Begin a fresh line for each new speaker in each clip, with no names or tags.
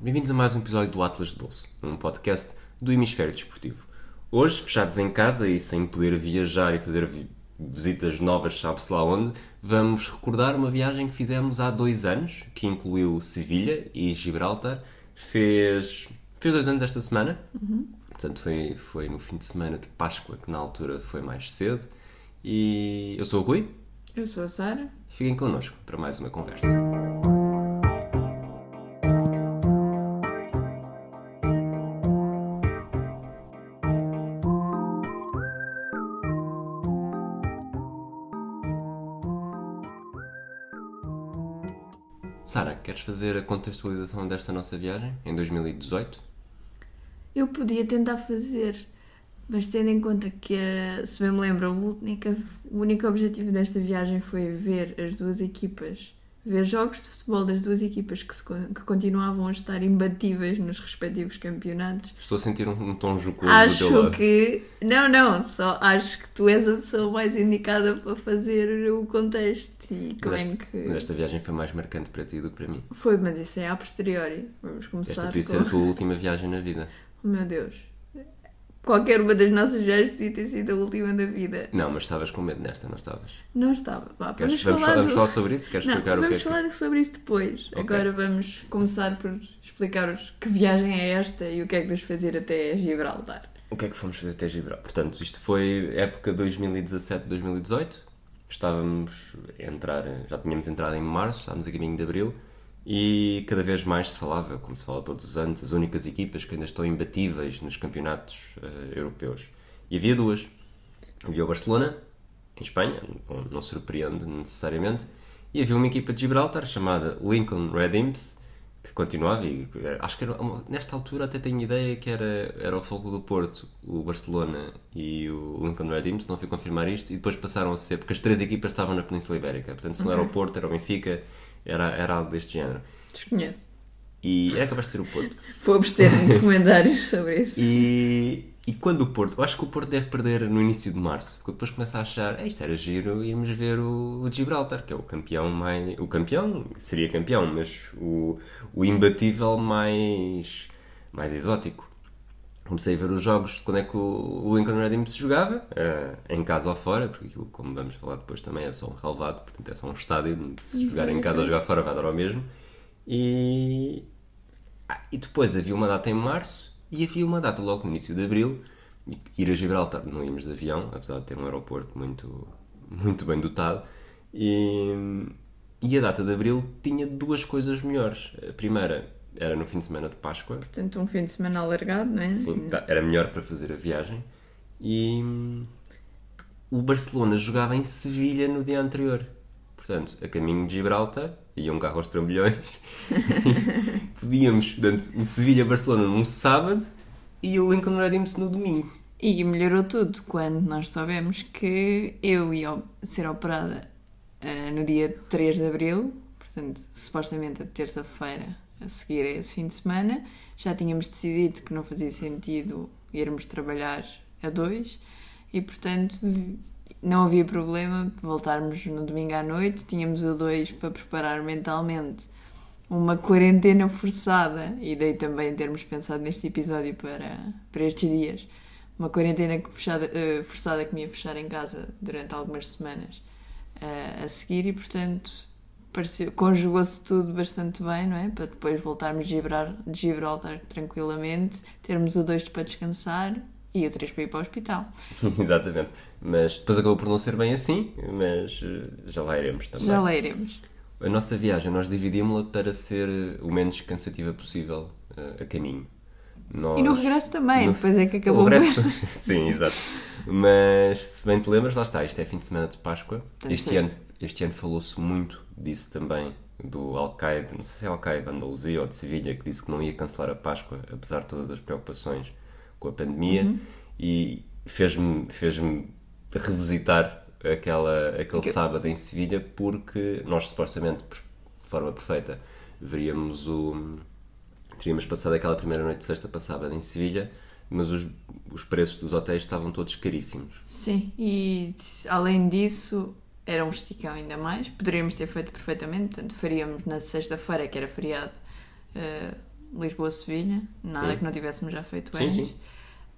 Bem-vindos a mais um episódio do Atlas de Bolso, um podcast do Hemisfério Desportivo. Hoje, fechados em casa e sem poder viajar e fazer vi- visitas novas, sabe-se lá onde, vamos recordar uma viagem que fizemos há dois anos, que incluiu Sevilha e Gibraltar. Fez, fez dois anos esta semana, portanto foi, foi no fim de semana de Páscoa, que na altura foi mais cedo. E eu sou o Rui,
Eu sou a Sara.
fiquem connosco para mais uma conversa. Queres fazer a contextualização desta nossa viagem em 2018?
Eu podia tentar fazer, mas tendo em conta que, eh, se bem me lembro, o único, o único objetivo desta viagem foi ver as duas equipas, ver jogos de futebol das duas equipas que, se que continuavam a estar imbatíveis nos respectivos campeonatos.
Estou a sentir um, um tom jocoso do
Acho
lado.
que. Não, não, só acho que tu és a pessoa mais indicada para fazer o contexto e como é
Mas
que.
esta, esta viagem foi mais marcante para ti do que para mim.
Foi, mas isso é a posteriori. Vamos
Esta
começar
podia
com.
ser a tua última viagem na vida.
Oh, meu Deus. Qualquer uma das nossas viagens podia ter sido a última da vida.
Não, mas estavas com medo nesta, não estavas?
Não estava. Vá,
Queres,
vamos,
vamos,
falar,
vamos
do-
falar sobre isso? Queres
Não,
explicar o que é
vamos
que...
falar sobre isso depois.
Ok.
Agora vamos começar por explicar-vos que viagem é esta e o que é que nos fazer até Gibraltar.
O que é que fomos fazer até Gibraltar? Portanto, isto foi época 2017-2018. Estávamos a entrar, já tínhamos entrado em março, estávamos a caminho de abril e cada vez mais se falava, como se fala todos os anos, as únicas equipas que ainda estão imbatíveis nos campeonatos eh, europeus. E havia duas. Havia o Barcelona, em Espanha, não, não surpreende necessariamente, e havia uma equipa de Gibraltar chamada Lincoln Red Imps, que continuava e eh, acho que era nesta altura até tenho ideia que era, era o Fogo do Porto, o Barcelona e o Lincoln Red Imps, não fui confirmar isto, e depois passaram a ser, porque as três equipas estavam na Península Ibérica, portanto se não era o Porto, era o Benfica, era, era algo deste género.
Desconheço.
E era capaz de ser o Porto.
Vou abster-me de comentários sobre isso.
E, e quando o Porto, eu acho que o Porto deve perder no início de março, porque depois começa a achar, "Ei, isto era giro irmos ver o, o Gibraltar, que é o campeão mais. O campeão, seria campeão, mas o, o imbatível mais, mais exótico. Comecei a ver os jogos de quando é que o Lincoln Red Imps jogava, eh, em casa ou fora, porque aquilo, como vamos falar depois também, é só um relevado, portanto é só um estádio, de se jogar em casa ou jogar fora vai dar ao mesmo. E, ah, e depois havia uma data em março e havia uma data logo no início de abril. Ir a Gibraltar não íamos de avião, apesar de ter um aeroporto muito, muito bem dotado. E, e a data de abril tinha duas coisas melhores. A primeira era no fim de semana de Páscoa,
Portanto, um fim de semana alargado, não é?
Sim, tá, era melhor para fazer a viagem. E hum, o Barcelona jogava em Sevilha no dia anterior. Portanto, a caminho de Gibraltar, ia um carro aos trambolhões. Podíamos, portanto, o Sevilha-Barcelona num sábado e o Lincoln Red Imps no domingo.
E melhorou tudo quando nós soubemos que eu ia ser operada eh, no dia 3 de abril, portanto, supostamente a terça-feira a seguir a esse fim de semana. Já tínhamos decidido que não fazia sentido irmos trabalhar a dois e, portanto, não havia problema voltarmos no domingo à noite. Tínhamos o dois para preparar mentalmente uma quarentena forçada, e daí também termos pensado neste episódio para, para estes dias, uma quarentena fechada, eh, forçada que me ia fechar em casa durante algumas semanas eh, a seguir, e portanto conjugou-se tudo bastante bem, não é? Para depois voltarmos de Gibraltar, de Gibraltar tranquilamente, termos o 2 para descansar e o 3 para ir para o hospital.
Exatamente. Mas depois acabou por não ser bem assim, mas eh, já lá iremos também.
Já lá iremos.
A nossa viagem nós dividimos-la para ser eh, o menos cansativa possível eh, a caminho. Nós-
E no regresso também,
No-
depois é que
O
acabou
regresso... Sim, exato. Mas se bem te lembras, lá está, isto é fim de semana de Páscoa. Este ano, este ano falou-se muito disso também, do Al-Qaeda, não sei se é Al-Qaeda de Andaluzia ou de Sevilha, que disse que não ia cancelar a Páscoa, apesar de todas as preocupações com a pandemia,
Uhum.
e fez-me fez revisitar aquela, aquele
Aquele-
sábado em Sevilha, porque nós supostamente, de forma perfeita, veríamos o. Teríamos passado aquela primeira noite de sexta para sábado em Sevilha, mas os, os preços dos hotéis estavam todos caríssimos.
Sim, e além disso, era um esticão ainda mais. Poderíamos ter feito perfeitamente, portanto, faríamos na sexta-feira, que era feriado, eh, Lisboa-Sevilha, nada
Sim.
que não tivéssemos já feito
Sim,
antes.
sim.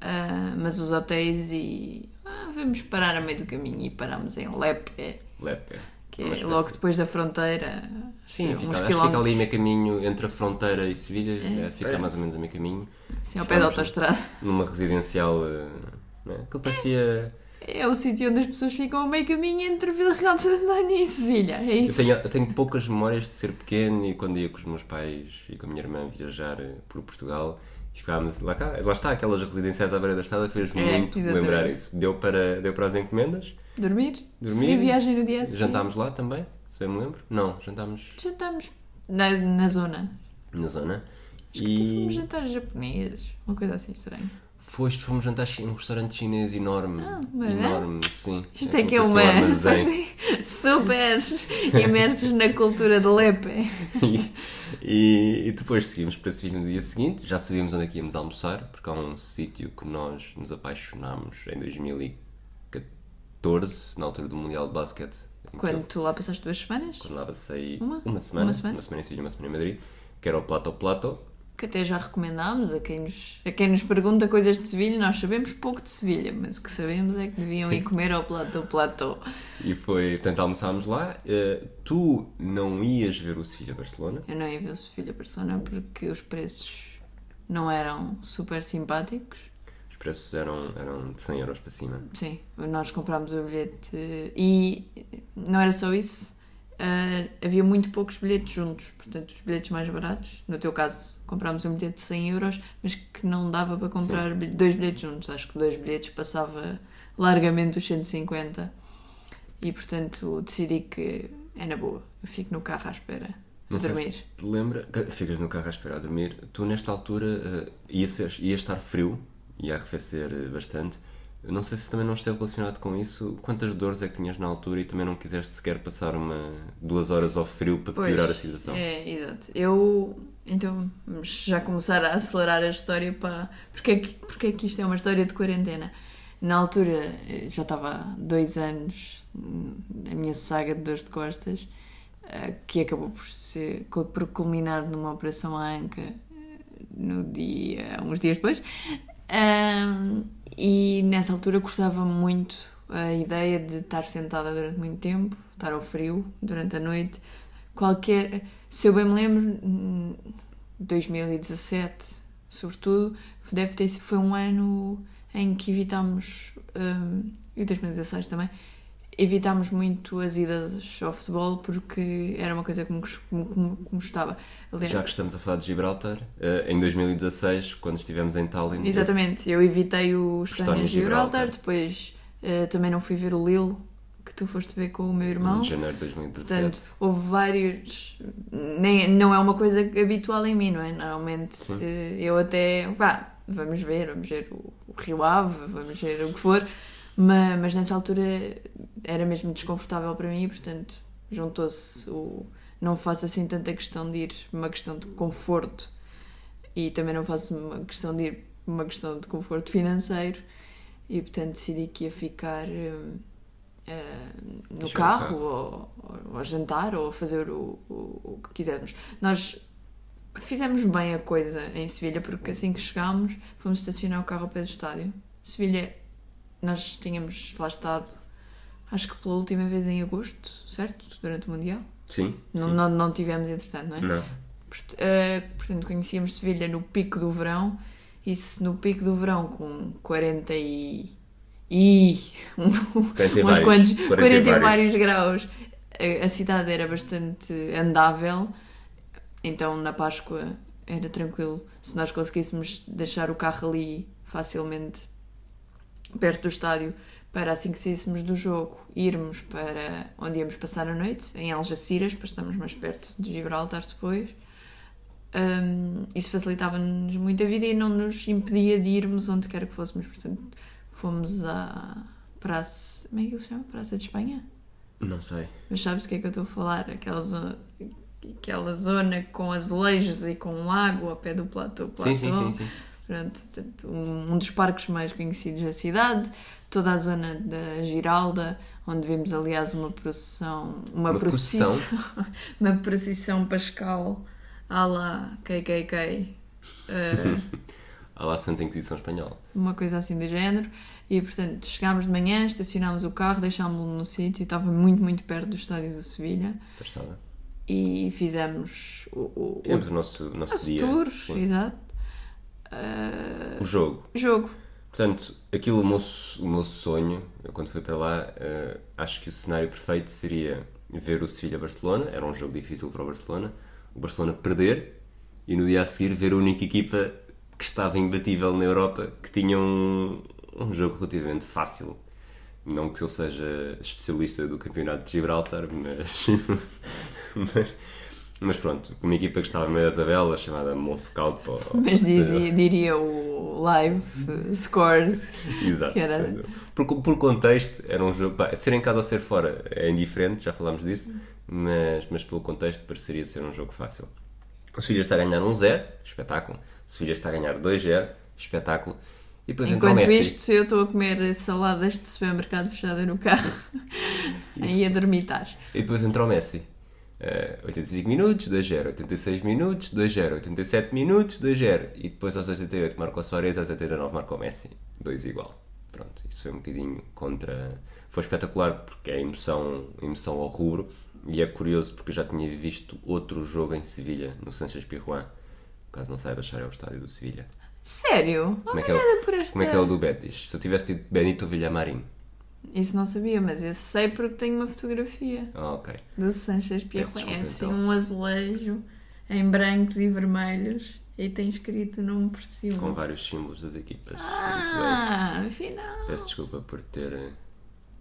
Ah, mas os hotéis e. Ah, vamos parar a meio do caminho e parámos em Lepe,
Lepe.
que
Uma
é
espécie-
logo depois da fronteira.
Sim, fica, acho que fica ali meio caminho entre a fronteira e Sevilha,
É,
fica
parece.
mais ou menos a meio caminho.
Assim, ao pé da autostrada.
Numa residencial, eh, não é? Aquilo parecia.
É o sítio onde as pessoas ficam a meio caminho entre Vila Real de Santanha e Sevilha. É
Eu
isso.
tenho, eu tenho poucas memórias de ser pequeno e quando ia com os meus pais e com a minha irmã viajar eh, por Portugal e ficávamos lá cá. Lá está, aquelas residenciais à beira da estrada fez-me
É,
muito
exatamente.
lembrar isso. Deu para, deu para as encomendas,
Dormir?
Dormir.
Seguir viagem no dia a seguir.
jantámos lá também, se bem me lembro. Não, jantámos
Jantámos na, na zona.
na zona.
Acho que fomos
E
jantar japonês. Uma coisa assim estranha.
Foste, fomos jantar num restaurante chinês enorme.
Ah, é?
enorme, sim.
Isto é que é uma.
um.
Assim, super imersos na cultura de Lepe.
e, e- e depois seguimos para Sevilha no dia seguinte. Já sabíamos onde é que íamos almoçar, porque há um sítio que nós nos apaixonámos em 2014, na altura do Mundial de Basquete.
Quando
eu-
tu lá passaste duas semanas,
quando lá passei
Uma?
uma, semana,
Uma semana?
em Sevilha, uma semana em Madrid, que era o Plato Plato.
Que até já recomendámos a quem, nos, a quem nos pergunta coisas de Sevilha, nós sabemos pouco de Sevilha, mas o que sabemos é que deviam ir comer ao platô platô.
E foi, portanto, almoçámos lá. Eh, tu não ias ver o Sevilha-Barcelona.
Eu não ia ver o Sevilha Barcelona porque os preços não eram super simpáticos.
Os preços eram, eram de 100 euros para cima.
Sim, nós comprámos o bilhete e não era só isso, ah, havia muito poucos bilhetes juntos, portanto, os bilhetes mais baratos, no teu caso, comprámos um bilhete de 100 euros, mas que não dava para comprar dois bilhetes juntos. Acho que dois bilhetes passava largamente os 150 e, portanto, decidi que é na boa, eu fico no carro à espera. A
Não sei
dormir.
se te lembra, ficas no carro a esperar a dormir. Tu, nesta altura, eh, ia, ser- ia estar frio, ia arrefecer eh, bastante. Eu não sei se também não esteve relacionado com isso. Quantas dores é que tinhas na altura e também não quiseste sequer passar uma, duas horas ao frio para
Pois,
piorar a situação?
É, exato. Eu, então, vamos já começar a acelerar a história para. Porque é, que, porque é que isto é uma história de quarentena? Na altura, eh, já estava há dois anos hum, a minha saga de dores de costas, eh, que acabou por, ser, por culminar numa operação à anca eh, no dia, uns dias depois. Ahm, e nessa altura gostava muito a ideia de estar sentada durante muito tempo, estar ao frio durante a noite. Qualquer. Se eu bem me lembro, hum, 2017, sobretudo, deve ter sido. Foi um ano em que evitámos. hum, e 2016 também. Evitámos muito as idas ao futebol porque era uma coisa que me, gostava. Aliás,
Já que estamos a falar de Gibraltar, eh, em 2016, quando estivemos em Tallinn,
Exatamente, eu evitei o Estónia
Estónia
e
e
Gibraltar,
Gibraltar.
depois eh, também não fui ver o Lille, que tu foste ver com o meu
eu,
irmão.
em janeiro de 2017,
Portanto, houve vários. Nem, não é uma coisa habitual em mim, não é? Normalmente
Sim.
eh, eu até. Pá, vamos ver, vamos ver o Rio Ave, vamos ver o que for, mas, mas nessa altura era mesmo desconfortável para mim, portanto, juntou-se o. Não faço assim tanta questão de ir, uma questão de conforto, e também não faço uma questão de ir, uma questão de conforto financeiro, e portanto decidi que ia ficar. eh, no
Deixar o
carro,
carro.
Ou, ou, ou jantar ou fazer o, o, o que quisermos. Nós fizemos bem a coisa em Sevilha porque assim que chegámos fomos estacionar o carro ao pé do estádio. Sevilha, nós tínhamos lá estado, acho que pela última vez em agosto, certo? Durante o Mundial.
sim,
Não,
sim.
não, não tivemos entretanto, não é?
Não.
Port- eh, Portanto, conhecíamos Sevilha no pico do verão e se no pico do verão com 40 e. e
40 e
uns
vários,
quantos,
40 e
40
vários.
vários graus, a, a cidade era bastante andável, então na Páscoa era tranquilo. Se nós conseguíssemos deixar o carro ali facilmente perto do estádio para assim que saíssemos do jogo irmos para onde íamos passar a noite, em Algeciras, para estarmos mais perto de Gibraltar depois. Hum, isso facilitava-nos muito a vida e não nos impedia de irmos onde quer que fôssemos. Portanto, fomos à Praça. Como é que ele se chama? Praça de Espanha?
Não sei.
Mas sabes o que é que eu estou a falar? Aquela zona, aquela zona com azulejos e com um lago ao pé do platô. platô.
Sim, sim, sim, sim.
Pronto, um, dos parques mais conhecidos da cidade, toda a zona da Giralda, onde vimos aliás uma procissão, uma,
Uma
procissão,
procissão?
uma procissão pascal à la KKK, Uh,
À la Santa Inquisição Espanhola.
uma coisa assim do género. E portanto, chegámos de manhã, estacionámos o carro, deixámos-lo no sítio, estava muito, muito perto do estádio do Sevilha.
Estava.
E fizemos o, o,
o nosso, o nosso
nosso
dia.
tour,
sim.
exato. Uh,
O jogo.
jogo.
Portanto, aquilo, o meu, o meu sonho, eu quando fui para lá, eh, acho que o cenário perfeito seria ver o Sevilha-Barcelona, era um jogo difícil para o Barcelona, o Barcelona perder e no dia a seguir ver a única equipa que estava imbatível na Europa, que tinha um, um jogo relativamente fácil. Não que eu seja especialista do campeonato de Gibraltar, mas, mas, mas pronto, uma equipa que estava no meio da tabela, chamada Monscout, ou-
Mas dizia, diria o live uh, score.
Exato.
Era-
Por, por contexto, era um jogo. pá, ser em casa ou ser fora é indiferente, já falámos disso, mas, mas pelo contexto pareceria ser um jogo fácil. O Sevilha está a ganhar 1-0, espetáculo. O Sevilha está a ganhar 2-0, espetáculo. E depois entra o
Enquanto
Messi.
isto, eu estou a comer saladas de supermercado fechada no carro e a dormitar.
E depois entra o Messi. Eh, 85 minutos, 2-0. 86 minutos, 2-0. 87 minutos, 2-0. E depois aos 88 marca o Soares, aos 89 marca o Messi. 2 igual. Pronto, isso foi um bocadinho contra... Foi espetacular porque é emoção, emoção ao rubro. E é curioso porque eu já tinha visto outro jogo em Sevilha, no Sanchez Pirjuan. Caso não saiba, achar é o estádio do Sevilha.
Sério?
Como é, que é o, como é que é o do Betis? Se eu tivesse tido Benito Villamarim.
Isso não sabia, mas eu sei porque tenho uma fotografia
Ah, ok.
do Sanchez Pierre. É assim
então.
um azulejo em brancos e vermelhos e tem escrito o nome por cima.
Com vários símbolos das equipas.
Ah, afinal.
Peço desculpa por ter. eh,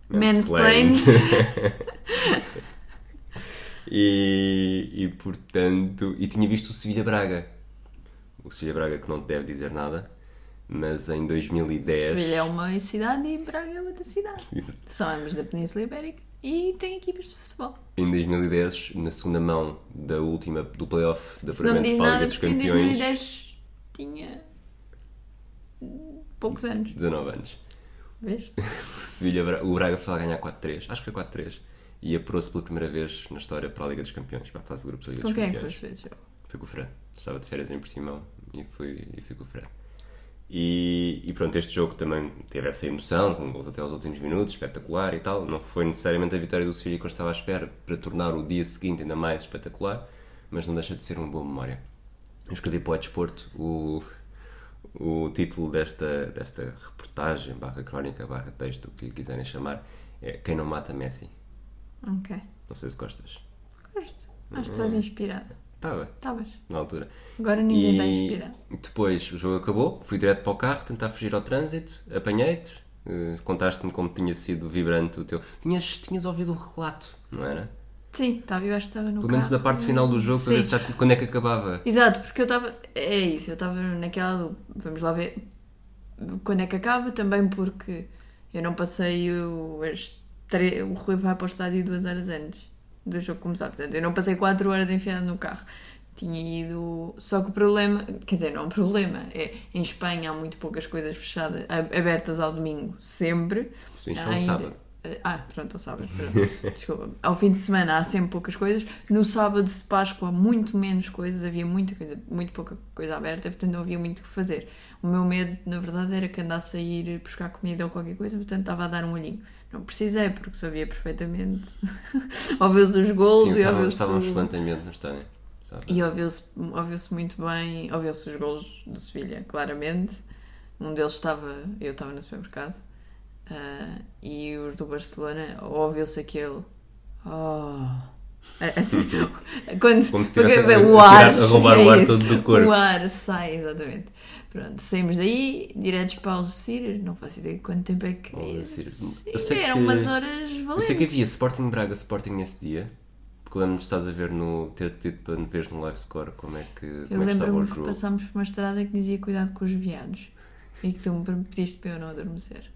Mansplained.
e, e portanto. E tinha visto o Sevilha Braga. O Sevilha Braga que não te deve dizer nada, mas em 2010.
Sevilha é uma cidade e Braga é outra cidade.
Isso.
São ambos da Península Ibérica e têm equipas de futebol.
Em 2010, na segunda mão da última do playoff da
Se não me
Primeira
diz
para a
nada,
dos
porque em
Campeões,
2010 tinha poucos anos.
19 anos.
Vês?
O, Sevilha, o Braga foi lá ganhar 4-3, acho que foi 4-3, e apurou-se pela primeira vez na história para a Liga dos Campeões, para a fase de grupos da Liga
Com
dos
quem é que
Campeões.
foste ver esse jogo?
Fui com o Fred. Estava de férias em Portimão e fui, e fui com o Fred. E, e pronto, este jogo também teve essa emoção, com gols até aos últimos minutos, espetacular e tal. Não foi necessariamente a vitória do Sevilha que eu estava à espera para tornar o dia seguinte ainda mais espetacular, mas não deixa de ser uma boa memória. Eu escrevi para o Desporto o, o título desta, desta reportagem, barra crónica, barra texto, o que lhe quiserem chamar, é Quem não mata Messi.
Ok.
Não sei se gostas.
Gosto. Acho que estás inspirada.
Estava,
Estavas.
na altura.
Agora ninguém está
E
inspirado.
depois o jogo acabou, fui direto para o carro, tentar fugir ao trânsito, apanhei-te, eh, contaste-me como tinha sido vibrante o teu. Tinhas, tinhas ouvido o relato, não era?
Sim, estava, eu acho que estava no
Pelo menos
carro.
da parte final do jogo, para ver já, quando é que acabava.
Exato, porque eu estava. É isso, eu estava naquela. do- Vamos lá ver quando é que acaba, também porque eu não passei o. as tre- O Rui vai para o estádio duas horas antes do jogo começar. Portanto, eu não passei quatro horas enfiado no carro. Tinha ido. Só que o problema. Quer dizer, não é um problema. É, em Espanha há muito poucas coisas fechadas, abertas ao domingo, sempre.
Sim, isto é um sábado.
Ah, pronto, ao sábado. pronto. Desculpa. Ao fim de semana há sempre poucas coisas. No sábado de Páscoa, muito menos coisas. Havia muita coisa, muito pouca coisa aberta, portanto não havia muito o que fazer. O meu medo, na verdade, era que andasse a ir buscar comida ou qualquer coisa, portanto estava a dar um olhinho. Não precisei, porque sabia perfeitamente. ouviu-se os golos
Sim,
e ouviu-se.
estava um excelente ambiente no estádio.
E ouviu-se ouviu muito bem, ouviu-se os golos do Sevilha, claramente. Um deles estava, eu estava no supermercado, ah, e os do Barcelona, ouviu-se aquele. Oh. É, Assim, quando,
Como se
porque,
tivesse a-
o ar,
a roubar o
é
ar
isso,
todo do corpo.
O ar sai, exatamente. Pronto, saímos daí, diretos para Algeciras, não faço ideia de quanto tempo é que.
Algeciras.
Sim,
Eu sei
eram
que-
umas horas
Eu
valentes.
sei que havia Sporting Braga, Sporting nesse dia. Porque lembro-me estás a ver no. ter pedido para veres no live score como é que,
Eu
como é que estava o
lembro-me que
jogo.
passámos por uma estrada que dizia cuidado com os viados e que tu me pediste para eu não adormecer.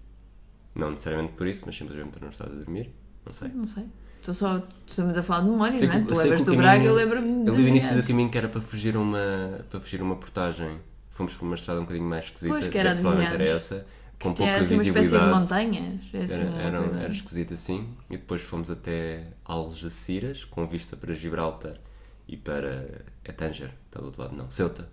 Não necessariamente por isso, mas simplesmente para não estar a dormir. Não sei.
Não sei. Estou só. Estamos a falar de memórias,
Sei
não é?
que-
Tu lembras
que
do Braga, eu lembro-me
Eu
dos
li o início do caminho que era para fugir a uma, para fugir uma portagem. Fomos por uma estrada um bocadinho mais esquisita.
Pois, que era
que provavelmente era essa. Com
Tinha
pouca
assim uma espécie de
visibilidade.
montanhas. Assim,
Era, era,
coisa-
era esquisito assim. E depois fomos até Algeciras, com vista para Gibraltar e para. É Tanger, está do outro lado, não. Ceuta.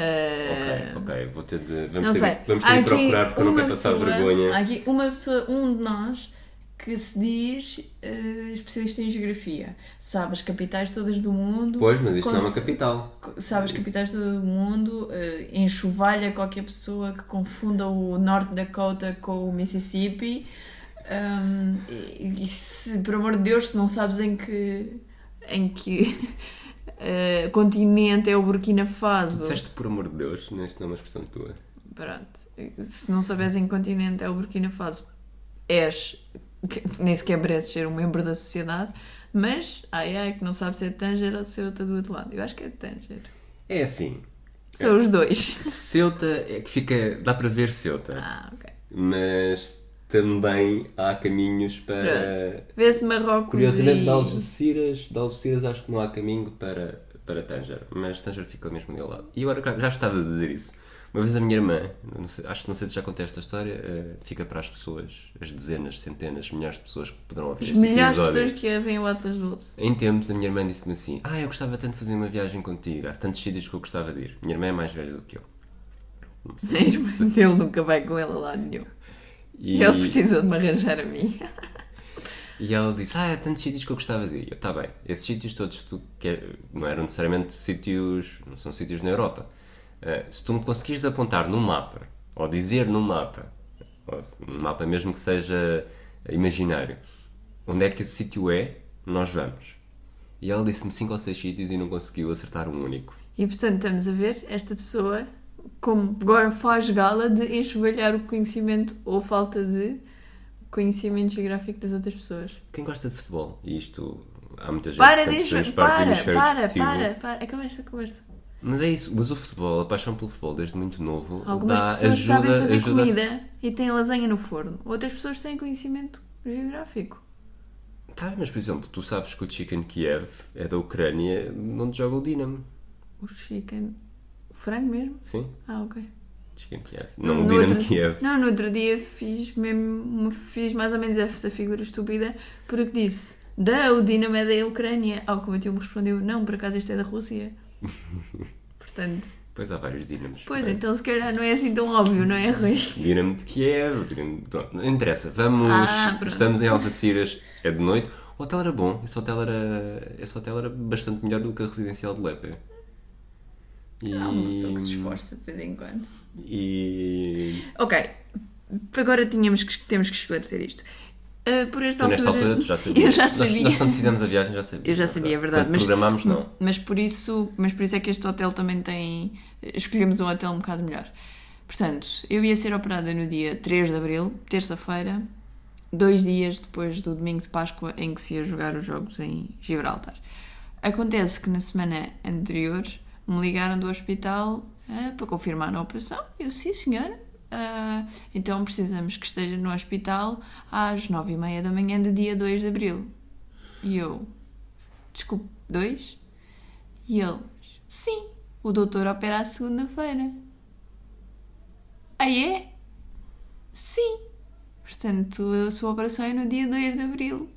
Ah,
Ok, ok, vou ter de. Vamos
Não
ter,
sei.
de- vamos ter de procurar porque eu não quero passar
pessoa-
vergonha.
Há aqui uma pessoa, um de nós, que se diz eh, especialista em geografia. Sabe as capitais todas do mundo.
Pois, mas isto não é uma capital.
Sabe as capitais todas do mundo. eh, enxovalha qualquer pessoa que confunda o Norte Dakota com o Mississippi. Um, e, e se, por amor de Deus, se não sabes em que. em que. Eh, continente é o Burkina Faso.
Disseste por amor de Deus, isto não é uma expressão tua.
Pronto. Se não sabes em que continente é o Burkina Faso, és. nem sequer mereces ser um membro da sociedade, mas ai ai, que não sabes se é Tanger ou Ceuta do outro lado. Eu acho que é Tanger.
É assim,
São os dois.
Ceuta é que fica. dá para ver Ceuta,
Ah, ok.
mas também há caminhos para.
Vê-se Marrocos
Curiosamente,
e...
de Algeciras, de Algeciras acho que não há caminho para, para Tanger, mas Tanger fica mesmo ali ao lado. E agora já estava a dizer isso. Uma vez a minha irmã, não sei- acho que não sei se já contei esta história, eh, fica para as pessoas, as dezenas, centenas, milhares de pessoas que poderão ouvir
Os
este
milhares de pessoas que veem o Atlas Doce.
Em tempos, a minha irmã disse-me assim: Ah, eu gostava tanto de fazer uma viagem contigo, há tantos sítios que eu gostava de ir. Minha irmã é mais velha do que eu. Não sei.
Dele nunca vai com ele a lado nenhum.
E,
Ele precisou de me arranjar a mim.
e ela disse: Ah, há tantos sítios que eu gostava de ir. Eu, tá bem, esses sítios todos tu quer, não eram necessariamente sítios, não são sítios na Europa. Ah, se tu me conseguires apontar num mapa, ou dizer num mapa, ou mapa mesmo que seja imaginário, onde é que esse sítio é, nós vamos. E ela disse-me cinco ou seis sítios e não conseguiu acertar um único.
E portanto estamos a ver esta pessoa como agora faz gala de enxovalhar o conhecimento ou falta de conhecimento geográfico das outras pessoas.
Quem gosta de futebol? E isto há muita gente
Para,
portanto,
deixa,
do
para, para,
desportivo.
para, para. Acaba esta conversa.
Mas é isso, mas o futebol, a paixão pelo futebol desde muito novo,
Algumas
dá,
pessoas
ajuda,
sabem fazer
ajuda
comida e têm lasanha no forno. Outras pessoas têm conhecimento geográfico.
Tá, mas por exemplo, tu sabes que o Chicken Kiev é da Ucrânia, onde joga o Dinamo.
O chicken. Frango mesmo?
Sim,
Ah, ok.
Chicken Kiev. Não o
No
Dinamo
outro-
Kiev.
Não, no outro dia fiz mesmo fiz mais ou menos essa figura estúpida porque disse da o Dinamo é da Ucrânia. Ao que o meu tio me respondeu, não, por acaso isto é da Rússia. Portanto,
Pois há vários Dinamos.
pois,
Bem,
então se calhar não é assim tão óbvio, não é, Rui?
Dinamo de Kiev, Dinamo... Pronto, não interessa. Vamos.
Ah.
Estamos em Algeciras, é de noite. O hotel era bom, esse hotel era, esse hotel era bastante melhor do que a residencial de Lepe. E...
Há uma pessoa que se esforça de vez em quando.
E.
Ok, agora tínhamos que, temos que esclarecer isto. Ah, por esta
Tu, nesta
altura,
altura, tu já sabias.
Eu já
Nós-
sabia.
Nós, quando fizemos a viagem, já sabíamos.
Eu já sabia, é verdade.
Quando
Mas,
programámos, não.
Mas por, isso, mas por isso é que este hotel também tem. Escolhemos um hotel um bocado melhor. Portanto, eu ia ser operada no dia 3 de abril, terça-feira, dois dias depois do domingo de Páscoa em que se ia jogar os jogos em Gibraltar. Acontece que na semana anterior me ligaram do hospital ah, para confirmar a operação. Eu, sim, senhora. Ah, então precisamos que esteja no hospital às nove e meia da manhã do dia 2 de abril. E eu, desculpe, dois? E ele, sim, o doutor opera à segunda-feira. Ah, é? Sim. Portanto, a sua operação é no dia 2 de abril.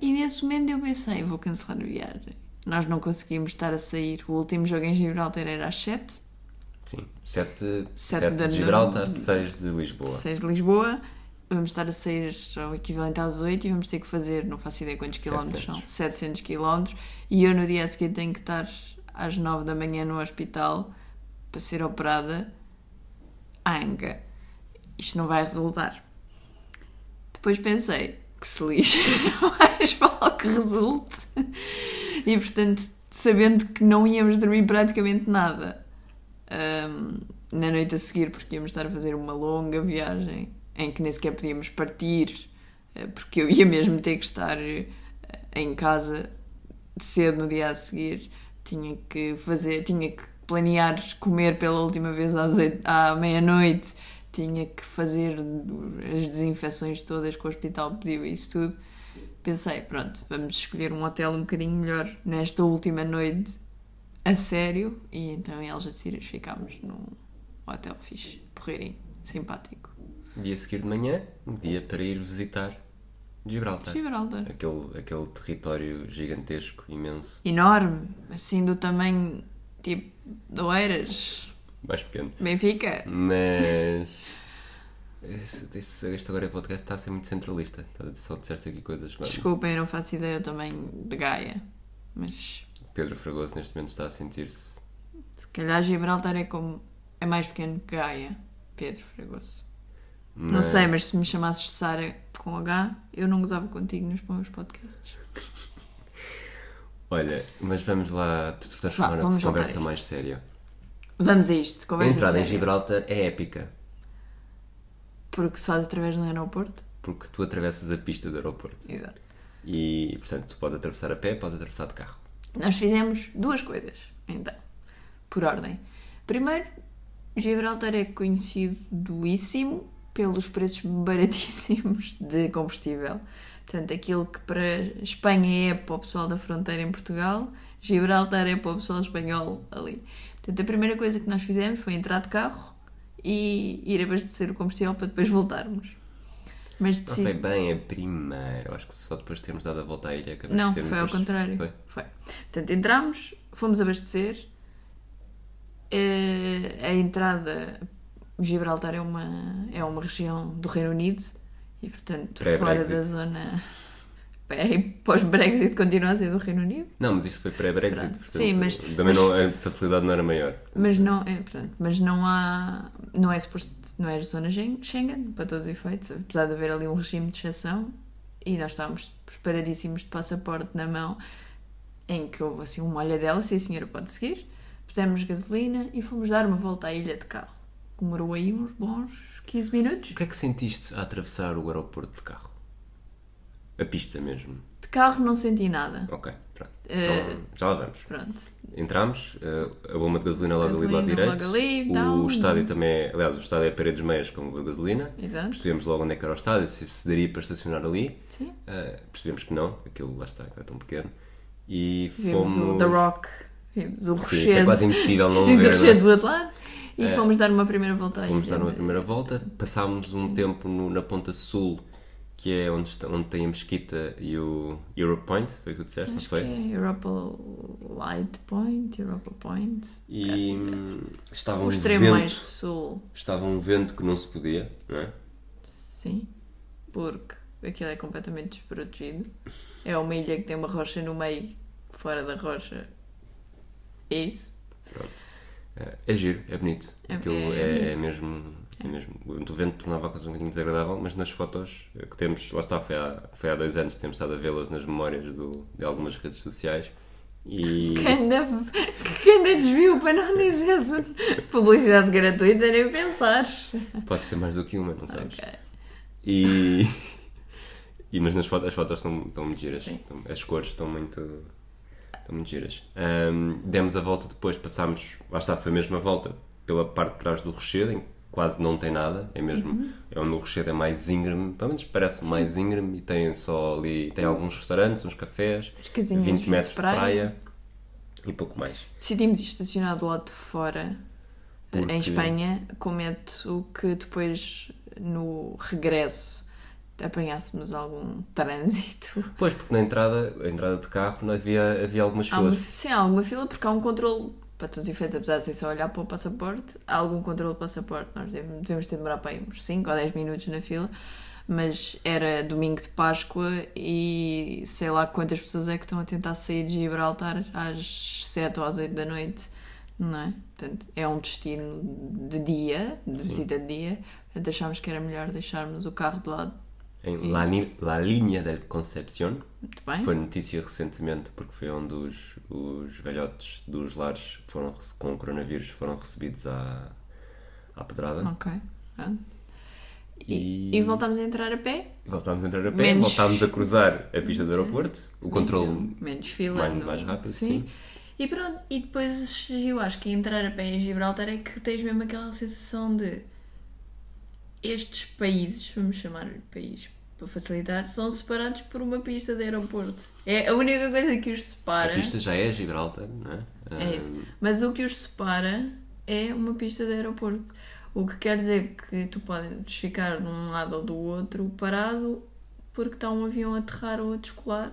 E nesse momento eu pensei, vou cancelar a viagem. Nós não conseguimos estar a sair. O último jogo em Gibraltar era às 7,
Sim. 7,
Sete da
de Gibraltar,
noite.
6 de Lisboa.
6 de Lisboa. Vamos estar a sair ao equivalente às 8 e vamos ter que fazer, não faço ideia quantos quilómetros
700.
são, 700 quilómetros. E eu no dia a seguir tenho que estar às 9 da manhã no hospital para ser operada. Anga. Isto não vai resultar. Depois pensei que se lixe, mais vale que resulte. E portanto, sabendo que não íamos dormir praticamente nada hum, na noite a seguir, porque íamos estar a fazer uma longa viagem em que nem sequer podíamos partir, eh, porque eu ia mesmo ter que estar eh, em casa cedo no dia a seguir, tinha que fazer, tinha que planear comer pela última vez às à meia-noite, tinha que fazer as desinfecções todas que o hospital pediu isso tudo. Pensei, pronto, vamos escolher um hotel um bocadinho melhor nesta última noite a sério e então em Algeciras ficámos num hotel fixe, porreirinho, simpático.
Dia a seguir de manhã, um dia para ir visitar Gibraltar.
Gibraltar.
Aquele, aquele território gigantesco, imenso.
Enorme, assim do tamanho, tipo Doeiras,
Mais pequeno.
Benfica.
Mas. Este, este, este agora é podcast está a ser muito centralista. Tá- Só disseste aqui coisas. mas
Desculpem, eu não faço ideia também de Gaia. Mas
Pedro Fragoso neste momento está a sentir-se.
se calhar Gibraltar é como. é mais pequeno que Gaia. Pedro Fragoso. Não sei, mas se me chamasses Sara com H, eu não gozava contigo nos meus podcasts.
Olha, mas vamos lá
Vá,
transformar a
vamos voltar a
conversa mais séria.
Vamos a isto,
A
conversa
entrada em
séria.
Gibraltar é épica.
Porque se faz através de um aeroporto.
Porque tu atravessas a pista do aeroporto.
Exato.
E, portanto, tu podes atravessar a pé, podes atravessar de carro.
Nós fizemos duas coisas, então, por ordem. Primeiro, Gibraltar é conhecidíssimo pelos preços baratíssimos de combustível. Portanto, aquilo que para Espanha é para o pessoal da fronteira em Portugal, Gibraltar é para o pessoal espanhol ali. Portanto, a primeira coisa que nós fizemos foi entrar de carro e ir abastecer o combustível para depois voltarmos. Mas
Não foi bem a primeira. Acho que só depois de termos dado a volta à ilha que
Não, foi ao
depois-
contrário.
Foi?
Foi. Portanto, entramos, fomos abastecer. Eh, a entrada. Gibraltar é uma, é uma região do Reino Unido e, portanto, fora da zona. É, pós-Brexit continua a ser do Reino Unido,
Não, mas isto foi pré-Brexit. Portanto,
Sim, mas-
Também não, a facilidade não era maior.
mas não, é, portanto, mas não há. Não é suposto. Não é zona Schengen, para todos os efeitos, apesar de haver ali um regime de exceção e nós estávamos preparadíssimos de passaporte na mão em que houve assim uma olha dela, sim a senhora pode seguir. Pusemos gasolina e fomos dar uma volta à ilha de carro. Demorou aí uns bons 15 minutos.
O que é que sentiste a atravessar o aeroporto de carro? A pista mesmo.
De carro não senti nada.
Ok, pronto.
Eh,
Então, já lá vamos.
Pronto.
Entramos, eh, a bomba de gasolina logo ali do lado
Gasolina
direito. o estádio também é, aliás, o estádio é paredes meias com bomba de gasolina.
Exato.
Percebemos logo onde é que era o estádio, se, se daria para estacionar ali.
Sim.
Eh, percebemos que não, aquilo lá está, aquilo é tão pequeno. E
Vimos
fomos.
o The Rock, vimos o
Sim,
Rochedo.
isso é quase impossível não
Vimos o
ver. não é?
Rochedo do outro lado e fomos dar uma primeira volta à
Fomos dar uma primeira volta, passámos um tempo no- na ponta sul, que é onde, está, onde tem a mesquita e o Europe Point, foi o que tu disseste, não
Acho
foi?
que é Europa Light Point, Europa Point.
E hum, estava
O
um
extremo
vento,
mais sul,
estava um vento que não se podia, não é?
sim, porque aquilo é completamente desprotegido. É uma ilha que tem uma rocha no meio, fora da rocha. É isso.
Pronto. É, é giro, é bonito.
É-
Aquilo
é
é, é mesmo. É mesmo. O vento tornava a coisa um bocadinho desagradável, mas nas fotos que temos, lá está, foi há, foi há dois anos, temos estado a vê-las nas memórias do, de algumas redes sociais. E.
Que anda, desvio para não dizer publicidade gratuita, nem pensar.
Pode ser mais do que uma, não sabes?
Ok.
E, e mas nas fotos, as fotos estão, estão muito giras. Estão- as cores estão muito, estão muito giras. Ahm, demos a volta depois, passámos, lá está, foi a mesma volta, pela parte de trás do Rochedo, em que quase não tem nada, é mesmo,
Uhum.
é onde o Rochedo é mais íngreme, pelo menos parece mais íngreme, e tem só ali, tem alguns restaurantes, uns cafés,
As casinhas
20
de
metros de
praia.
praia, e pouco mais.
Decidimos estacionar do lado de fora,
Porque-
em Espanha, com medo o que depois, no regresso, apanhássemos algum trânsito.
Pois, porque na entrada, entrada de carro havia, havia algumas
Há uma,
filas.
sim, há alguma fila, porque há um controle, para todos os efeitos, apesar de ser só olhar para o passaporte, há algum controle de passaporte. Nós devemos, ter de demorar para aí uns 5 ou 10 minutos na fila, mas era domingo de Páscoa e sei lá quantas pessoas é que estão a tentar sair de Gibraltar às 7 ou às 8 da noite, não é? Portanto, é um destino de dia, de visita de dia, portanto achámos que era melhor deixarmos o carro de lado.
Em La, La Linha del Concepción,
Muito bem?
Foi notícia recentemente porque foi onde os, os velhotes dos lares foram, com o coronavírus foram recebidos à, à pedrada.
Ok. pronto. E,
E-
voltámos a entrar a pé.
Voltámos a entrar a pé,
Menos-
voltámos a cruzar a pista do aeroporto, o controle
menos fila
mais,
no-
mais rápido, sim.
E pronto, e depois eu acho que entrar a pé em Gibraltar é que tens mesmo aquela sensação de estes países, vamos chamar-lhe país para facilitar, são separados por uma pista de aeroporto. É a única coisa que os separa.
A pista já é Gibraltar, não é?
É isso.
Ahm,
Mas o que os separa é uma pista de aeroporto. O que quer dizer que tu podes ficar de um lado ou do outro parado porque está um avião a aterrar ou a descolar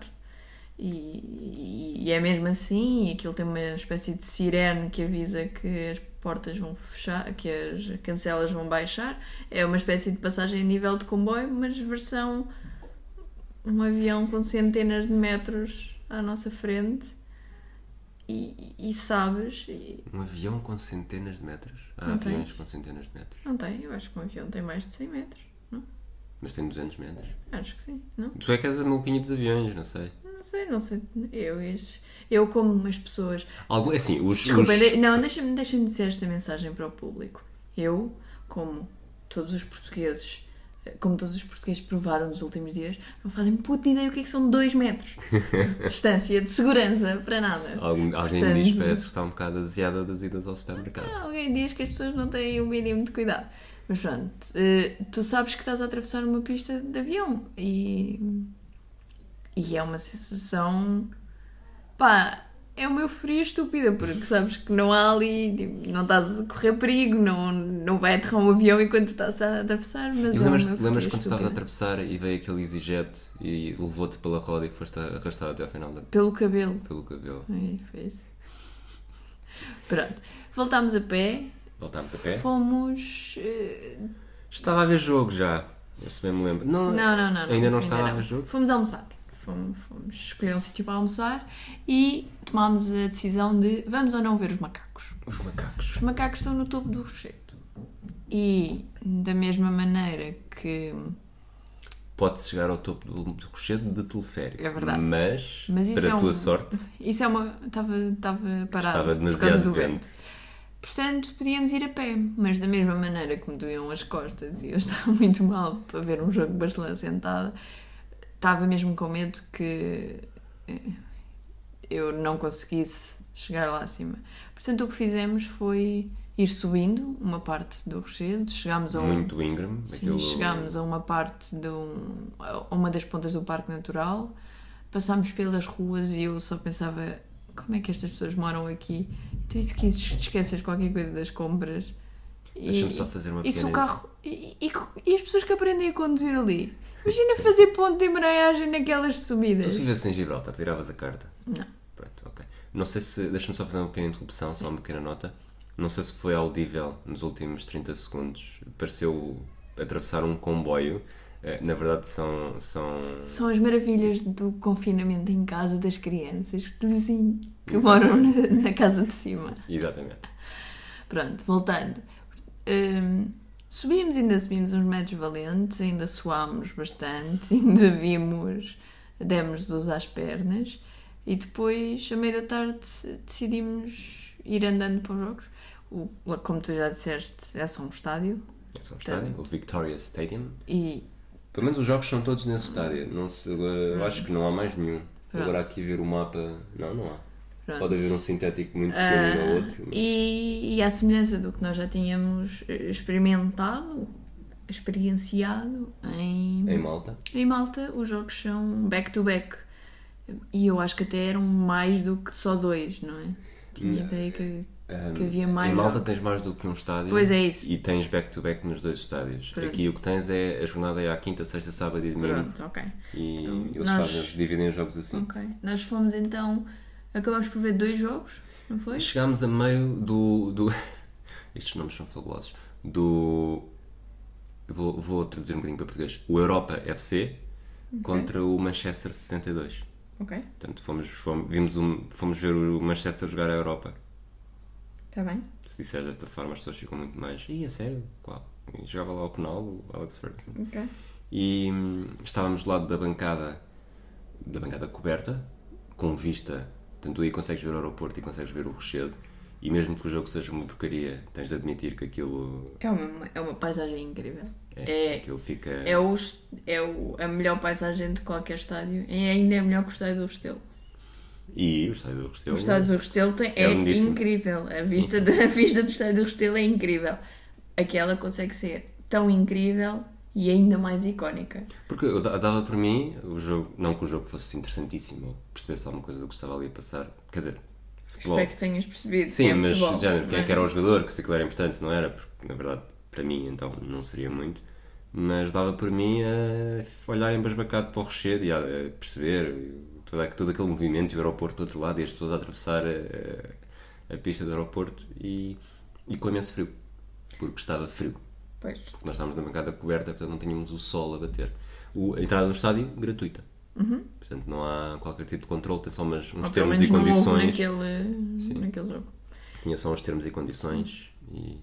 E, e é mesmo assim, e aquilo tem uma espécie de sirene que avisa que as portas vão fechar, que as cancelas vão baixar. É uma espécie de passagem a nível de comboio, mas versão um avião com centenas de metros à nossa frente. E, e sabes, e-
Um avião com centenas de metros. Há
Não
aviões com centenas de metros.
não tem, eu acho que um avião tem mais de 100 metros. Não?
Mas tem 200 metros.
Acho que sim, não?
Tu é que és a maluquinha dos aviões, não sei.
Não sei, não sei. Eu, eu como umas pessoas
Algo, é assim, os.
Desculpem,
os-
de- não, deixa-me deixa dizer esta mensagem para o público. Eu, como todos os portugueses, eh, como todos os portugueses provaram nos últimos dias, não fazem puta ideia o que é que são 2 metros. de Distância, de segurança, para nada.
Algum- alguém
Portanto-
diz que parece que está um bocado aziada das idas ao supermercado.
Ah, Alguém diz que as pessoas não têm o mínimo de cuidado. Mas pronto, eh, tu sabes que estás a atravessar uma pista de avião e. E é uma sensação. pá, é uma euforia estúpida, porque sabes que não há ali. tipo, não estás a correr perigo, não, não vai aterrar um avião enquanto estás a atravessar, mas
E
é
lembras quando estavas a atravessar e veio aquele EasyJet e levou-te pela roda e foste arrastado até ao final da,
Pelo cabelo.
pelo cabelo?
Ai, foi isso. Pronto, voltámos a pé.
Voltámos a pé?
Fomos. eh,
Estava a ver jogo já. Se bem me lembro. Não,
Não, não, não.
Ainda não estava a ver
não.
jogo?
Fomos almoçar. Fomos, fomos escolher um sítio para almoçar e tomámos a decisão de vamos ou não ver os macacos.
Os macacos.
Os macacos estão no topo do rochedo. E da mesma maneira que.
Pode-se chegar ao topo do, do rochedo de teleférico.
É verdade.
Mas,
Mas
para
é
a tua
um-
sorte,
Isso é uma. Estava, estava parado
estava
por causa
demasiado
do
vento.
vento. Portanto, podíamos ir a pé, mas da mesma maneira que me doíam as costas e eu estava muito mal para ver um jogo de Barcelona sentada, estava mesmo com medo que eh, eu não conseguisse chegar lá acima. Portanto, o que fizemos foi ir subindo uma parte do rochedo, chegámos a um,
Muito íngreme.
Sim, chegámos a uma parte de um, a uma das pontas do Parque Natural, passámos pelas ruas e eu só pensava como é que estas pessoas moram aqui? Então e se quis esqueces qualquer coisa das compras? E,
Deixa-me só fazer uma
e
pequena...
o carro e, e- e as pessoas que aprendem a conduzir ali? Imagina fazer ponto de embreagem naquelas
Tu
subidas.
se vivesse em Gibraltar, tiravas a carta?
Não.
Pronto, ok. Não sei se... Deixa-me só fazer uma pequena interrupção, só uma pequena nota. Não sei se foi audível nos últimos 30 segundos. Pareceu atravessar um comboio. Eh, Na verdade são... são...
São as maravilhas do confinamento em casa das crianças do vizinho que moram na, na casa de cima.
Exatamente.
Pronto, voltando. Hum, subimos, ainda subimos uns metros valentes, ainda suámos bastante, ainda vimos, demos luz às pernas e depois, à meia da tarde, decidimos ir andando para os jogos. O, como tu já disseste, é só um estádio
É só um estádio, o Victoria Stadium.
e
Pelo menos os jogos são todos nesse estádio. Não se, eu acho que não há mais nenhum.
Pronto.
Agora aqui ver o mapa. Não, não há.
Pronto.
Pode haver um sintético muito pequeno
Ah,
ou outro. mas-
e, e à semelhança do que nós já tínhamos eh, experimentado, experienciado em,
Em Malta.
Em Malta, os jogos são back-to-back. E eu acho que até eram mais do que só dois, não é? Tinha
Não.
ideia que,
Um,
que havia mais.
Em Malta tens mais do que um estádio.
Pois é isso.
E tens back-to-back nos dois estádios.
Pronto.
Aqui o que tens é a jornada é à quinta, sexta, sábado e domingo.
Pronto, ok.
E
Então,
eles
nós-
fazem, dividem os jogos assim.
Ok. Nós fomos então. Acabámos por ver dois jogos, não foi?
Chegámos a meio do. do... Estes nomes são fabulosos. Do. Vou, vou traduzir um bocadinho para português. O Europa FC contra o Manchester 62.
Ok.
Portanto, fomos, fomos, vimos um, fomos ver o Manchester jogar a Europa.
Está bem.
Se disseres desta forma, as pessoas ficam muito mais. Ih, a sério? Qual? E jogava lá o penal, o Alex Ferguson.
Ok.
E hum, estávamos do lado da bancada, da bancada coberta, com vista. Portanto, aí consegues ver o aeroporto e consegues ver o Rochedo. E mesmo que o jogo seja uma porcaria, tens de admitir que aquilo.
É uma, é uma paisagem incrível.
É,
É-
aquilo fica.
É, o, é o, a melhor paisagem de qualquer estádio. E ainda é melhor que o estádio do Restelo.
E o estádio do Restelo.
O estádio do Restelo tem,
É
é, incrível. A vista, de- a vista do estádio do Restelo é incrível. Aquela consegue ser tão incrível e ainda mais icónica.
Porque eu da- dava por mim o jogo. Não que o jogo fosse interessantíssimo, ou percebesse alguma coisa do que estava ali a passar. Quer dizer, futebol.
Espero que tenhas percebido.
Sim,
é
mas
futebol,
já, quem é
é?
que era o jogador, que se aquilo era importante, não era? Porque, na verdade, para mim, então, não seria muito. Mas dava por mim a olhar embasbacado para o Rochedo e a a perceber todo, todo aquele movimento e o aeroporto do outro lado e as pessoas a atravessar a, a, a pista do aeroporto e, e com imenso frio, porque estava frio.
Pois.
Porque nós estávamos na bancada coberta, portanto não tínhamos o sol a bater. O, a entrada no estádio, gratuita. Portanto não há qualquer tipo de controle, tem só umas, uns
Uhum. Ou
termos e condições.
naquele,
Sim.
naquele jogo.
Tinha só uns termos e condições, e...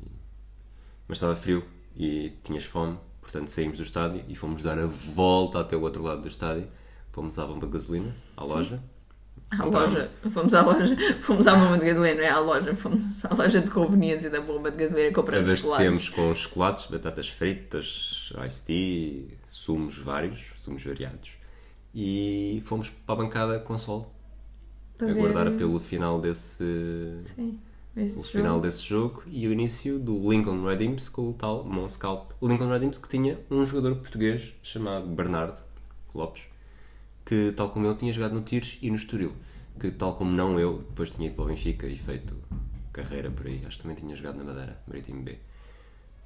mas estava frio e tinhas fome, portanto saímos do estádio e fomos dar a volta até o outro lado do estádio. Fomos à bomba de gasolina, à loja.
À loja, fomos à loja, fomos à bomba de gasolina, não é à loja, fomos à loja de conveniência da bomba de gasolina compramos
Abastecemos
chocolates.
com chocolates, batatas fritas, iced tea, sumos vários, sumos variados. E fomos para a bancada com sol,
Para
aguardar
ver-
pelo final desse,
Sim, esse
o
jogo.
final desse jogo e o início do Lincoln Red Imps com o tal Monscalp. O Lincoln Red Imps que tinha um jogador português chamado Bernardo Lopes, que tal como eu tinha jogado no Tires e no Estoril, que tal como não eu, depois tinha ido para o Benfica e feito carreira por aí. Acho que também tinha jogado na Madeira, Marítimo B.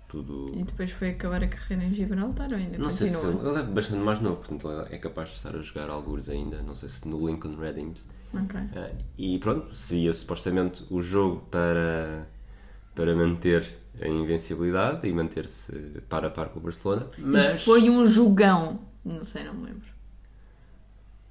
Tudo...
E depois foi acabar a carreira em Gibraltar ou ainda
Não sei se
continua?
ele, ele é bastante mais novo, portanto ele é capaz de estar a jogar algures ainda, não sei se no Lincoln Red Imps.
Ok.
Ah, e pronto, seria supostamente o jogo para, para manter a invencibilidade e manter-se par a par com o Barcelona. Mas,
E foi um jogão. Não sei, não me lembro.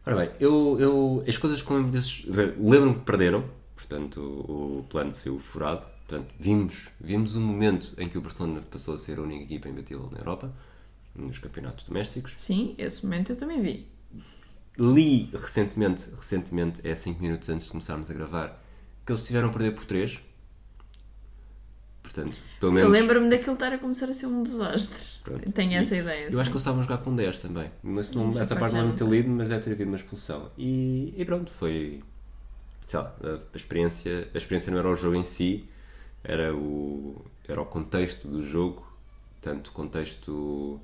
Ora bem, eu, eu, as coisas lembro desses. Lembro-me que perderam, portanto o, o plano saiu furado. Portanto, vimos, vimos um momento em que o Barcelona passou a ser a única equipa imbatível na Europa, nos campeonatos domésticos.
Sim, esse momento eu também vi.
Li recentemente, recentemente, é 5 minutos antes de começarmos a gravar, que eles tiveram a perder por 3. Portanto, pelo menos.
Eu lembro-me daquilo estar a começar a ser um desastre.
Pronto.
Tenho
E
essa ideia.
Eu
sim.
acho que eles estavam a jogar com 10 também. Mas não,
Essa parte
não ter
sei.
lido, mas deve ter havido uma expulsão. E, e pronto, foi. Sei lá, a, experiência, a experiência não era o jogo em si, era o, era o contexto do jogo, tanto o contexto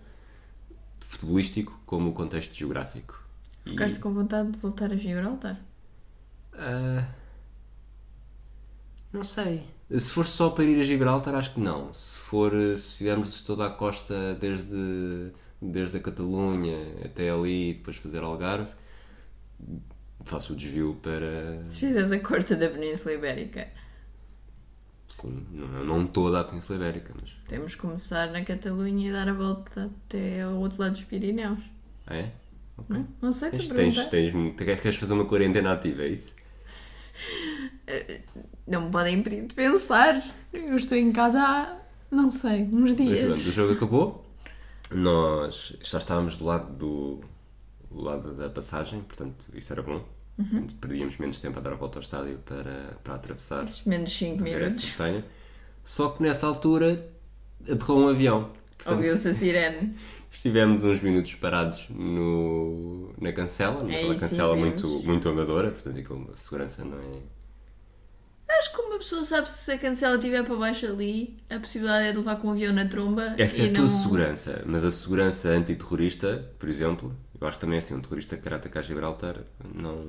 futebolístico como o contexto geográfico. E-
Ficaste com vontade de voltar a Gibraltar?
Ah, não sei. Se for só para ir a Gibraltar, acho que não. Se for, se fizermos toda a costa desde, desde a Catalunha até ali e depois fazer Algarve, faço o desvio para.
Se fizeres a corte da Península Ibérica,
Sim, não, não toda a Península Ibérica, mas.
temos que começar na Catalunha e dar a volta até ao outro lado dos Pirineus.
Ah, é? Ok.
Não, não sei,
Tens, tens, tens, queres queres fazer uma quarentena ativa, é isso?
Não me podem impedir de pensar. Eu estou em casa há, não sei, uns
Mas
dias.
pronto, o jogo acabou. Nós já estávamos do lado do, do lado da passagem, portanto isso era bom.
Uhum.
Perdíamos menos tempo a dar a volta ao estádio para, para atravessar
Esses menos 5
era essa
minutos.
Só que nessa altura aterrou um avião.
Ouviu-se a sirene.
Estivemos uns minutos parados no, na cancela, naquela
sim,
cancela muito, muito amadora, portanto aquilo, a segurança não é.
Acho que uma pessoa sabe se a cancela estiver para baixo ali, a possibilidade é de levar com um avião na tromba.
Essa é a tua
não...
segurança, mas a segurança antiterrorista, por exemplo, eu acho que também é assim, um terrorista que quer atacar Gibraltar não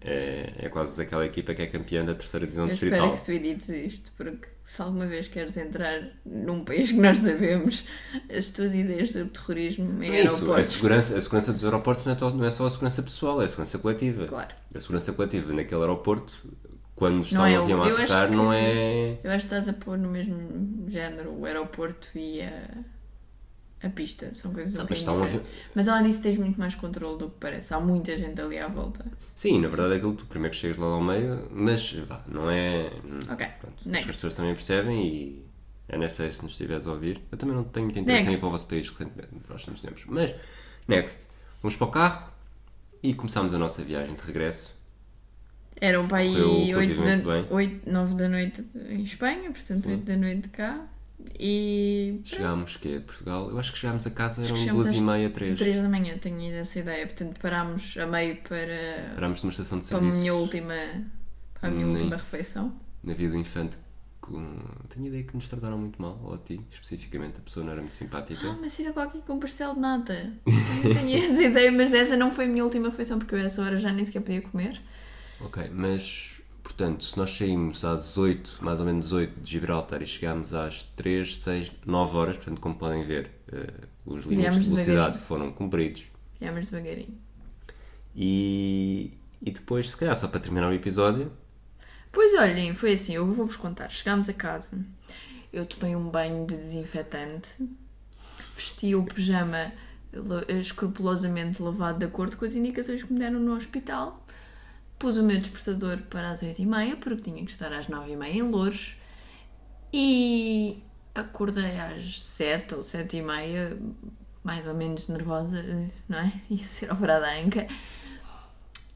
é, é quase aquela equipa que é campeã da terceira divisão
Eu espero
distrital.
que tu edites isto, porque se alguma vez queres entrar num país que nós sabemos, as tuas ideias sobre terrorismo em
É isso, a
aeroportos.
segurança, a segurança dos aeroportos não é, não é só a segurança pessoal, é a segurança coletiva.
Claro.
A segurança coletiva naquele aeroporto, quando está
Não
um
é o-
avião a aterrar,
que-
não é.
Eu acho que estás a pôr no mesmo género o aeroporto e a, a pista. São coisas um
Não, mas
bocadinho
está um.
Mas além disso tens muito mais controle do que parece. Há muita gente ali à volta.
Sim, na verdade é aquilo que tu primeiro que chegas lá ao meio, mas vá, não é.
Ok,
Pronto, as
next.
pessoas também percebem e é nessa se nos estiveres a ouvir. Eu também não tenho muito interesse em ir
Next.
para o vosso país recentemente, nos próximos tempos. Mas, next, vamos para o carro e começámos a nossa viagem de regresso.
Eram para aí
Correu
8
relativamente
da,
bem.
8, 9 da noite em Espanha, portanto
Sim.
8 da noite cá. E
Chegámos, que é de Portugal? Eu acho que chegámos a casa, eram duas e meia, três.
3 da manhã, tenho ainda essa ideia. Portanto parámos a meio para,
Parámos numa estação de
para a
serviço
minha última, para a minha
Nem-
última refeição.
na vida do infante. Com... Tenho ideia que nos trataram muito mal, ou a ti, especificamente. A pessoa não era muito simpática.
Ah, mas ir a qualquer com pastel de nata. Tenho essa ideia, mas essa não foi a minha última refeição porque eu a essa hora já nem sequer podia comer.
Ok, mas portanto, se nós saímos às 8, mais ou menos 8 de Gibraltar e chegámos às 3, 6, 9 horas, portanto, como podem ver, eh, os limites de velocidade foram cumpridos.
Viemos devagarinho.
E, e depois, se calhar, só para terminar o episódio,
Pois olhem, foi assim, eu vou-vos contar. Chegámos a casa, eu tomei um banho de desinfetante, vesti o pijama escrupulosamente lavado de acordo com as indicações que me deram no hospital, pus o meu despertador para as 8h30, porque tinha que estar às 9h30 em Louros, e acordei às 7 ou 7h30, mais ou menos nervosa, não é? Ia ser operada a anca.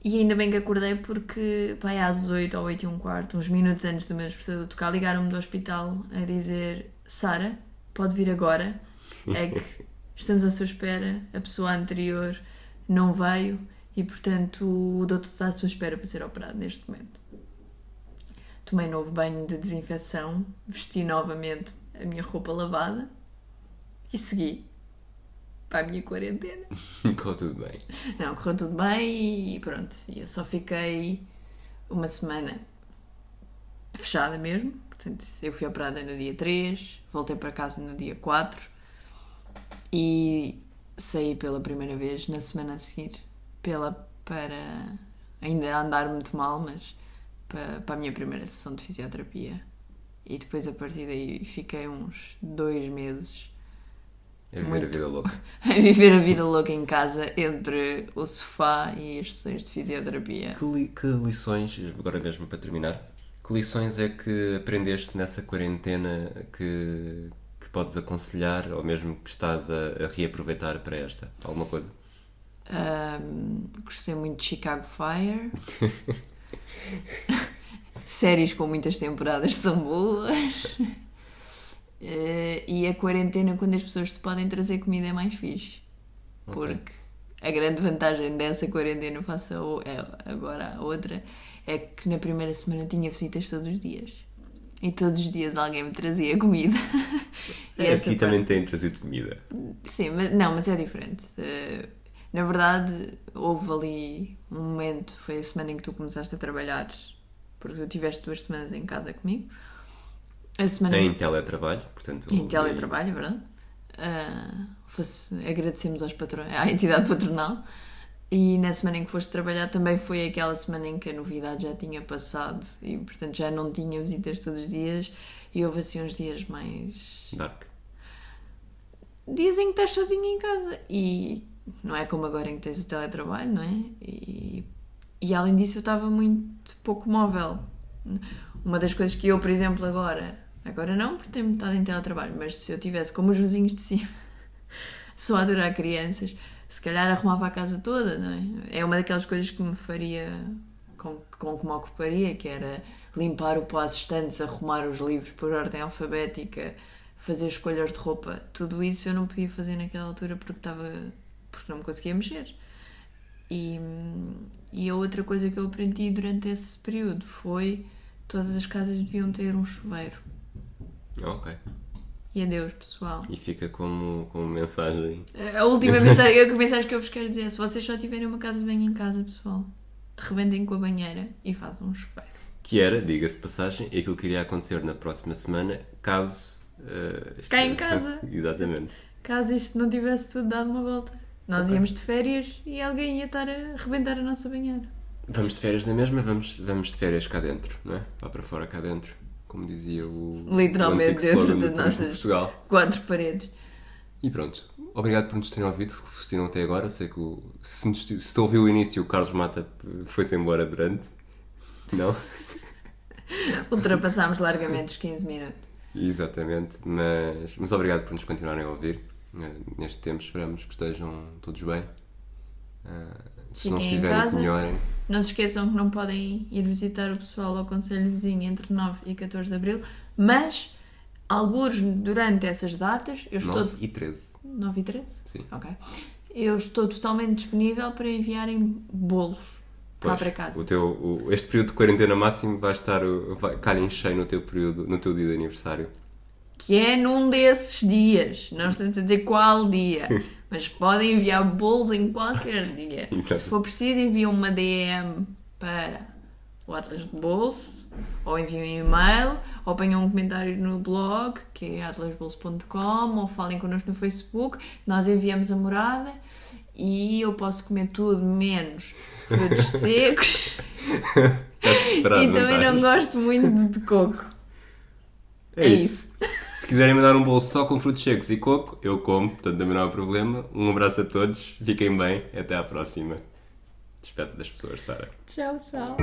E ainda bem que acordei porque, pai, às 8 ou 8 e um quarto, uns minutos antes do meu despertador tocar, ligaram-me do hospital a dizer: Sara, pode vir agora. É que estamos à sua espera, a pessoa anterior não veio e, portanto, o doutor está à sua espera para ser operado neste momento. Tomei novo banho de desinfecção, vesti novamente a minha roupa lavada e segui para a minha quarentena.
ficou tudo bem.
Não, correu tudo bem e pronto. Eu só fiquei uma semana fechada mesmo. Portanto, eu fui operada no dia 3, voltei para casa no dia 4 e saí pela primeira vez na semana a seguir pela, para ainda andar muito mal, mas para, para a minha primeira sessão de fisioterapia. E depois a partir daí fiquei uns dois meses
É viver a
Muito.
vida louca.
a viver a vida louca em casa entre o sofá e as sessões de fisioterapia.
Que, li- que lições, agora mesmo para terminar, que lições é que aprendeste nessa quarentena que, que podes aconselhar ou mesmo que estás a, a reaproveitar para esta? Alguma coisa?
Ahm, gostei muito de Chicago Fire. Séries com muitas temporadas são boas. Eh, e a quarentena, quando as pessoas te podem trazer comida, é mais fixe. Porque a grande vantagem dessa quarentena, face a o- é- agora a outra, é que na primeira semana eu tinha visitas todos os dias. E todos os dias alguém me trazia comida.
Aqui
parte-
também têm trazido comida.
Sim, mas, não, mas é diferente. Eh, na verdade, houve ali um momento, foi a semana em que tu começaste a trabalhar, porque tu tiveste duas semanas em casa comigo. A semana
Em teletrabalho, portanto.
em teletrabalho, é verdade? Ah, fosse- agradecemos aos patrões, à entidade patronal. E na semana em que foste trabalhar também foi aquela semana em que a novidade já tinha passado e, portanto, já não tinha visitas todos os dias. E houve assim uns dias mais
Dark.
dias em que estás sozinho em casa e não é como agora em que tens o teletrabalho, não é? E, e além disso eu estava muito pouco móvel. Uma das coisas que eu, por exemplo, agora, agora não porque tenho estado em teletrabalho, mas se eu tivesse como os vizinhos de cima, só a adorar crianças, se calhar arrumava a casa toda, não é? É uma daquelas coisas que me faria, com, com que me ocuparia, que era limpar o pó às estantes, arrumar os livros por ordem alfabética, fazer escolhas de roupa, tudo isso eu não podia fazer naquela altura porque estava porque não me conseguia mexer. E, e a outra coisa que eu aprendi durante esse período foi todas as casas deviam ter um chuveiro.
Ok.
E adeus, pessoal.
E fica como, como mensagem.
A última mensagem, a mensagem que eu vos quero dizer é: se vocês só tiverem uma casa de banho em casa, pessoal, rebentem com a banheira e façam um chuveiro.
Que era, diga-se de passagem, aquilo que iria acontecer na próxima semana, caso. eh,
Cá em
este-
casa.
Exatamente.
Caso isto não tivesse tudo dado uma volta, nós íamos de férias e alguém ia estar a rebentar a nossa banheira.
Vamos de férias na mesma, vamos, vamos de férias cá dentro, não é? Lá para fora cá dentro. Como dizia o.
Literalmente dentro das nossas-. Quatro paredes.
E pronto. Obrigado por nos terem ouvido, se assistiram até agora. Eu sei que o, se, nos, se ouviu o início, o Carlos Mata foi-se embora durante. Não?
Ultrapassámos largamente os 15 minutos.
Exatamente. Mas, mas obrigado por nos continuarem a ouvir. Eh, Neste tempo esperamos que estejam todos bem. Eh, se não
Fiquem
estiverem,
casa.
melhorem.
Não se esqueçam que não podem ir visitar o pessoal ao Conselho Vizinho entre 9 e 14 de Abril, mas, alguns durante essas datas, eu estou...
9 e 13.
9 e 13?
Sim.
Ok. Eu estou totalmente disponível para enviarem bolos
Pois,
para casa.
O teu, o- este período de quarentena máximo vai estar vai, calha em cheio no teu período, no teu dia de aniversário.
Que é num desses dias. Não estamos a dizer qual dia. Mas podem enviar bolos em qualquer dia. Se for preciso, enviam uma DM para o Atlas de Bolso, ou enviam um e-mail, ou ponham um comentário no blog, que é atlasbolso.com, ou falem connosco no Facebook. Nós enviamos a morada e eu posso comer tudo menos frutos secos
desesperado,
e também não
estás?
gosto muito de coco.
É
É
isso. Se quiserem mandar um bolo só com frutos secos e coco, eu como, portanto também não há problema. Um abraço a todos, fiquem bem, até à próxima. Despeito das pessoas, Sara.
Tchau, Sal.